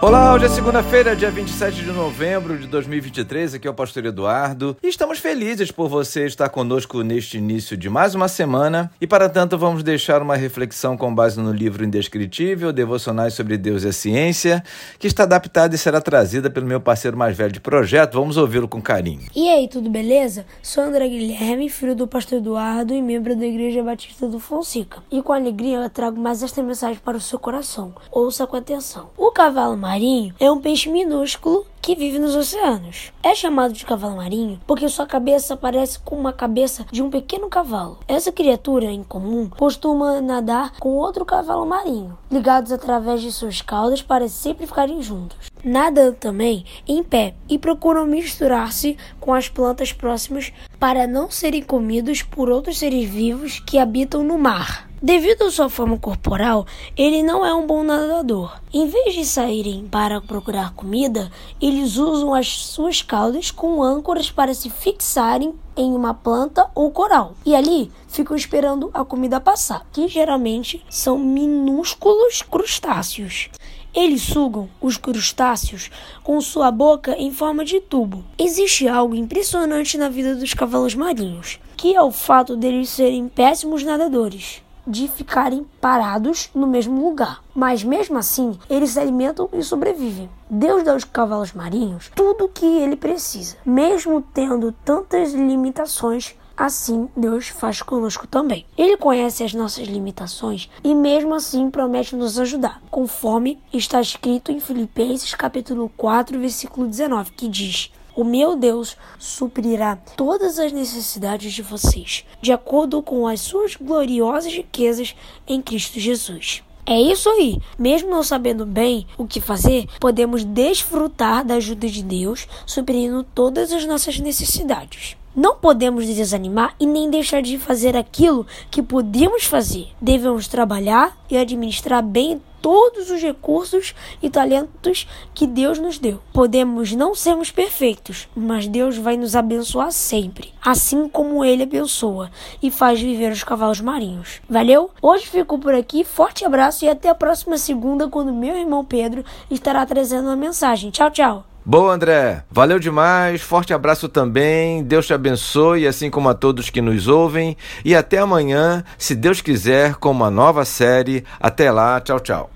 Olá, hoje é segunda-feira, dia 27 de novembro de 2023. Aqui é o Pastor Eduardo e estamos felizes por você estar conosco neste início de mais uma semana. E para tanto, vamos deixar uma reflexão com base no livro Indescritível, Devocionais sobre Deus e a Ciência, que está adaptada e será trazida pelo meu parceiro mais velho de projeto. Vamos ouvi-lo com carinho. E aí, tudo beleza? Sou André Guilherme, filho do Pastor Eduardo e membro da Igreja Batista do Fonseca. E com alegria eu trago mais esta mensagem para o seu coração. Ouça com atenção. O cavalo marinho é um peixe minúsculo que vive nos oceanos. É chamado de cavalo marinho porque sua cabeça parece com uma cabeça de um pequeno cavalo. Essa criatura, em comum, costuma nadar com outro cavalo marinho, ligados através de suas caudas para sempre ficarem juntos. Nadam também em pé e procuram misturar-se com as plantas próximas para não serem comidos por outros seres vivos que habitam no mar. Devido à sua forma corporal, ele não é um bom nadador. Em vez de saírem para procurar comida, eles usam as suas caudas como âncoras para se fixarem em uma planta ou coral. E ali ficam esperando a comida passar, que geralmente são minúsculos crustáceos. Eles sugam os crustáceos com sua boca em forma de tubo. Existe algo impressionante na vida dos cavalos marinhos, que é o fato deles serem péssimos nadadores de ficarem parados no mesmo lugar. Mas mesmo assim, eles se alimentam e sobrevivem. Deus dá aos cavalos marinhos tudo o que ele precisa, mesmo tendo tantas limitações. Assim, Deus faz conosco também. Ele conhece as nossas limitações e mesmo assim promete nos ajudar, conforme está escrito em Filipenses capítulo 4, versículo 19, que diz: o meu Deus suprirá todas as necessidades de vocês, de acordo com as suas gloriosas riquezas em Cristo Jesus. É isso aí. Mesmo não sabendo bem o que fazer, podemos desfrutar da ajuda de Deus, suprindo todas as nossas necessidades. Não podemos desanimar e nem deixar de fazer aquilo que podemos fazer. Devemos trabalhar e administrar bem todos os recursos e talentos que Deus nos deu. Podemos não sermos perfeitos, mas Deus vai nos abençoar sempre, assim como Ele abençoa e faz viver os cavalos marinhos. Valeu? Hoje fico por aqui, forte abraço e até a próxima segunda, quando meu irmão Pedro estará trazendo uma mensagem. Tchau, tchau! Boa, André. Valeu demais. Forte abraço também. Deus te abençoe, assim como a todos que nos ouvem. E até amanhã, se Deus quiser, com uma nova série. Até lá. Tchau, tchau.